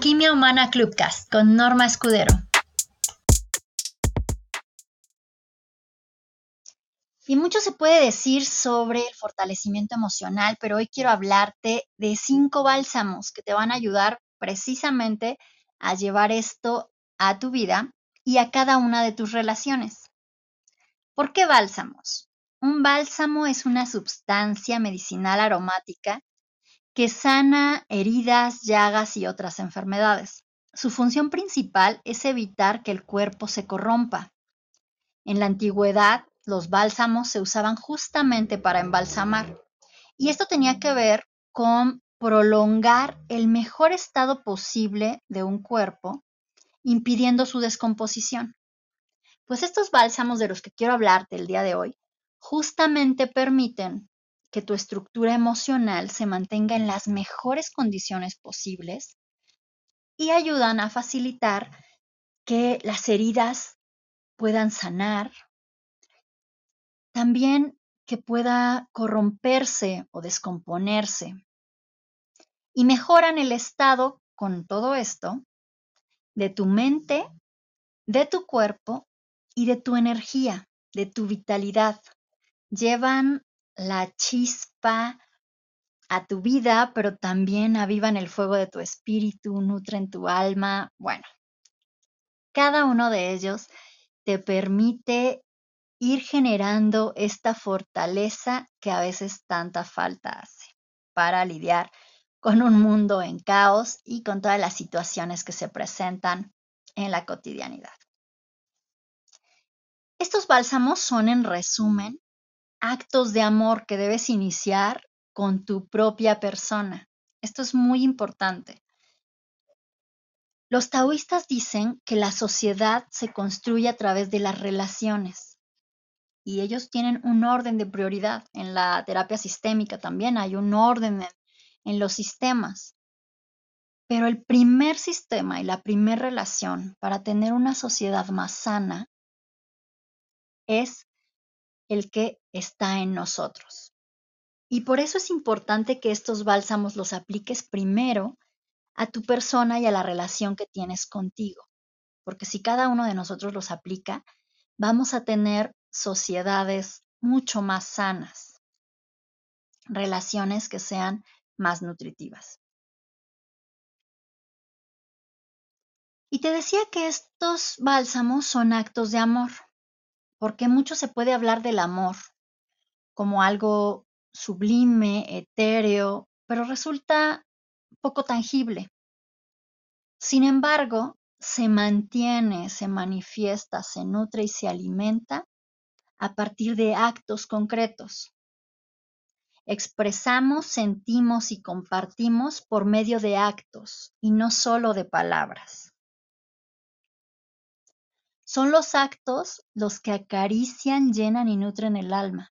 Alquimia Humana Clubcast con Norma Escudero. Y mucho se puede decir sobre el fortalecimiento emocional, pero hoy quiero hablarte de cinco bálsamos que te van a ayudar precisamente a llevar esto a tu vida y a cada una de tus relaciones. ¿Por qué bálsamos? Un bálsamo es una sustancia medicinal aromática que sana heridas, llagas y otras enfermedades. Su función principal es evitar que el cuerpo se corrompa. En la antigüedad, los bálsamos se usaban justamente para embalsamar, y esto tenía que ver con prolongar el mejor estado posible de un cuerpo, impidiendo su descomposición. Pues estos bálsamos de los que quiero hablarte el día de hoy justamente permiten que tu estructura emocional se mantenga en las mejores condiciones posibles y ayudan a facilitar que las heridas puedan sanar, también que pueda corromperse o descomponerse y mejoran el estado con todo esto de tu mente, de tu cuerpo y de tu energía, de tu vitalidad. Llevan la chispa a tu vida, pero también avivan el fuego de tu espíritu, nutren tu alma. Bueno, cada uno de ellos te permite ir generando esta fortaleza que a veces tanta falta hace para lidiar con un mundo en caos y con todas las situaciones que se presentan en la cotidianidad. Estos bálsamos son, en resumen, actos de amor que debes iniciar con tu propia persona. Esto es muy importante. Los taoístas dicen que la sociedad se construye a través de las relaciones y ellos tienen un orden de prioridad. En la terapia sistémica también hay un orden en, los sistemas. Pero el primer sistema y la primera relación para tener una sociedad más sana es el que está en nosotros. Y por eso es importante que estos bálsamos los apliques primero a tu persona y a la relación que tienes contigo. Porque si cada uno de nosotros los aplica, vamos a tener sociedades mucho más sanas, relaciones que sean más nutritivas. Y te decía que estos bálsamos son actos de amor porque mucho se puede hablar del amor como algo sublime, etéreo, pero resulta poco tangible. Sin embargo, se mantiene, se manifiesta, se nutre y se alimenta a partir de actos concretos. Expresamos, sentimos y compartimos por medio de actos y no solo de palabras. Son los actos los que acarician, llenan y nutren el alma,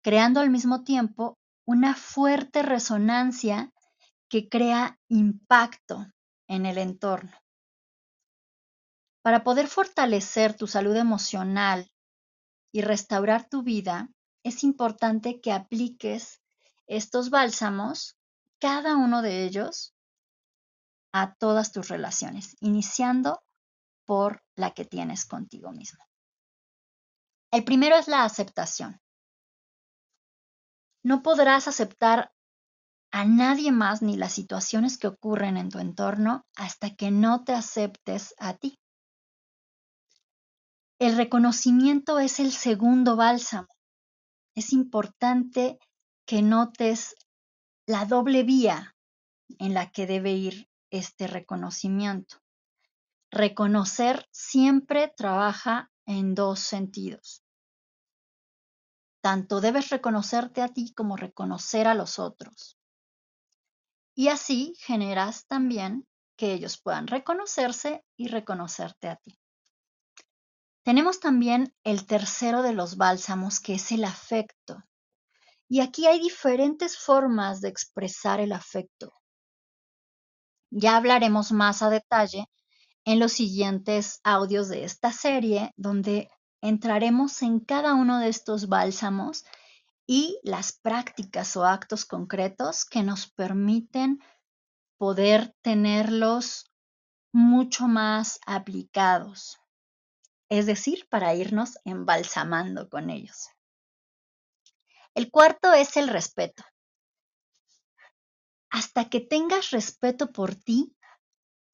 creando al mismo tiempo una fuerte resonancia que crea impacto en el entorno. Para poder fortalecer tu salud emocional y restaurar tu vida, es importante que apliques estos bálsamos, cada uno de ellos, a todas tus relaciones, iniciando por la que tienes contigo mismo. El primero es la aceptación. No podrás aceptar a nadie más ni las situaciones que ocurren en tu entorno hasta que no te aceptes a ti. El reconocimiento es el segundo bálsamo. Es importante que notes la doble vía en la que debe ir este reconocimiento. Reconocer siempre trabaja en dos sentidos. Tanto debes reconocerte a ti como reconocer a los otros. Y así generas también que ellos puedan reconocerse y reconocerte a ti. Tenemos también el tercero de los bálsamos, que es el afecto. Y aquí hay diferentes formas de expresar el afecto. Ya hablaremos más a detalle en los siguientes audios de esta serie, donde entraremos en cada uno de estos bálsamos y las prácticas o actos concretos que nos permiten poder tenerlos mucho más aplicados, es decir, para irnos embalsamando con ellos. El cuarto es el respeto. Hasta que tengas respeto por ti,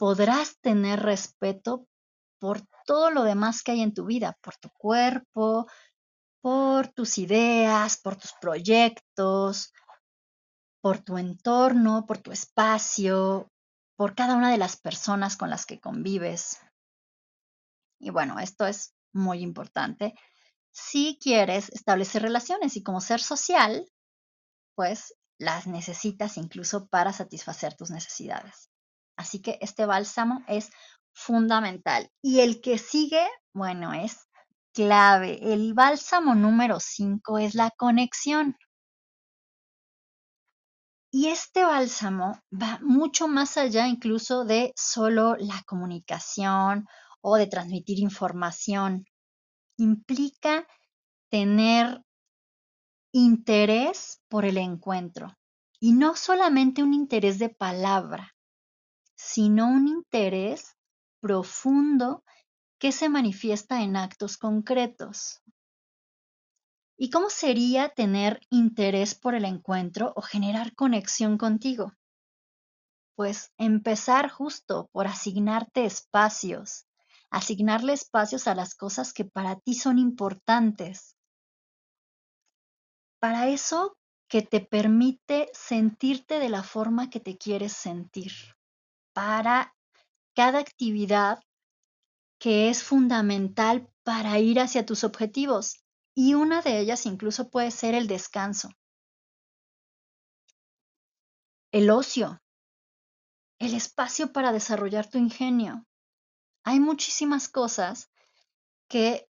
podrás tener respeto por todo lo demás que hay en tu vida, por tu cuerpo, por tus ideas, por tus proyectos, por tu entorno, por tu espacio, por cada una de las personas con las que convives. Y bueno, esto es muy importante. Si quieres establecer relaciones y como ser social, pues las necesitas incluso para satisfacer tus necesidades. Así que este bálsamo es fundamental. Y el que sigue, bueno, es clave. El bálsamo número 5 es la conexión. Y este bálsamo va mucho más allá incluso de solo la comunicación o de transmitir información. Implica tener interés por el encuentro. Y no solamente un interés de palabra, sino un interés profundo que se manifiesta en actos concretos. ¿Y cómo sería tener interés por el encuentro o generar conexión contigo? Pues empezar justo por asignarte espacios, asignarle espacios a las cosas que para ti son importantes. Para eso que te permite sentirte de la forma que te quieres sentir. Para cada actividad que es fundamental para ir hacia tus objetivos y una de ellas incluso puede ser el descanso. El ocio, el espacio para desarrollar tu ingenio. Hay muchísimas cosas que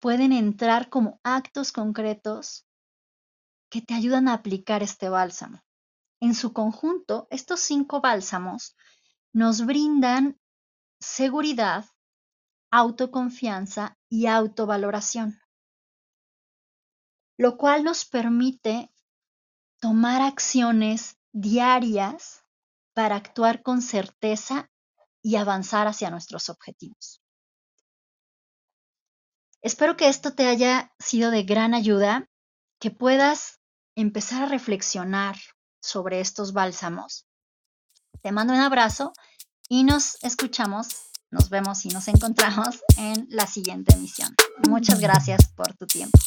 pueden entrar como actos concretos que te ayudan a aplicar este bálsamo. En su conjunto, estos cinco bálsamos nos brindan seguridad, autoconfianza y autovaloración lo cual nos permite tomar acciones diarias para actuar con certeza y avanzar hacia nuestros objetivos. Espero que esto te haya sido de gran ayuda, que puedas empezar a reflexionar sobre estos bálsamos. Te mando un abrazo y nos escuchamos, nos vemos y nos encontramos en la siguiente emisión. Muchas gracias por tu tiempo.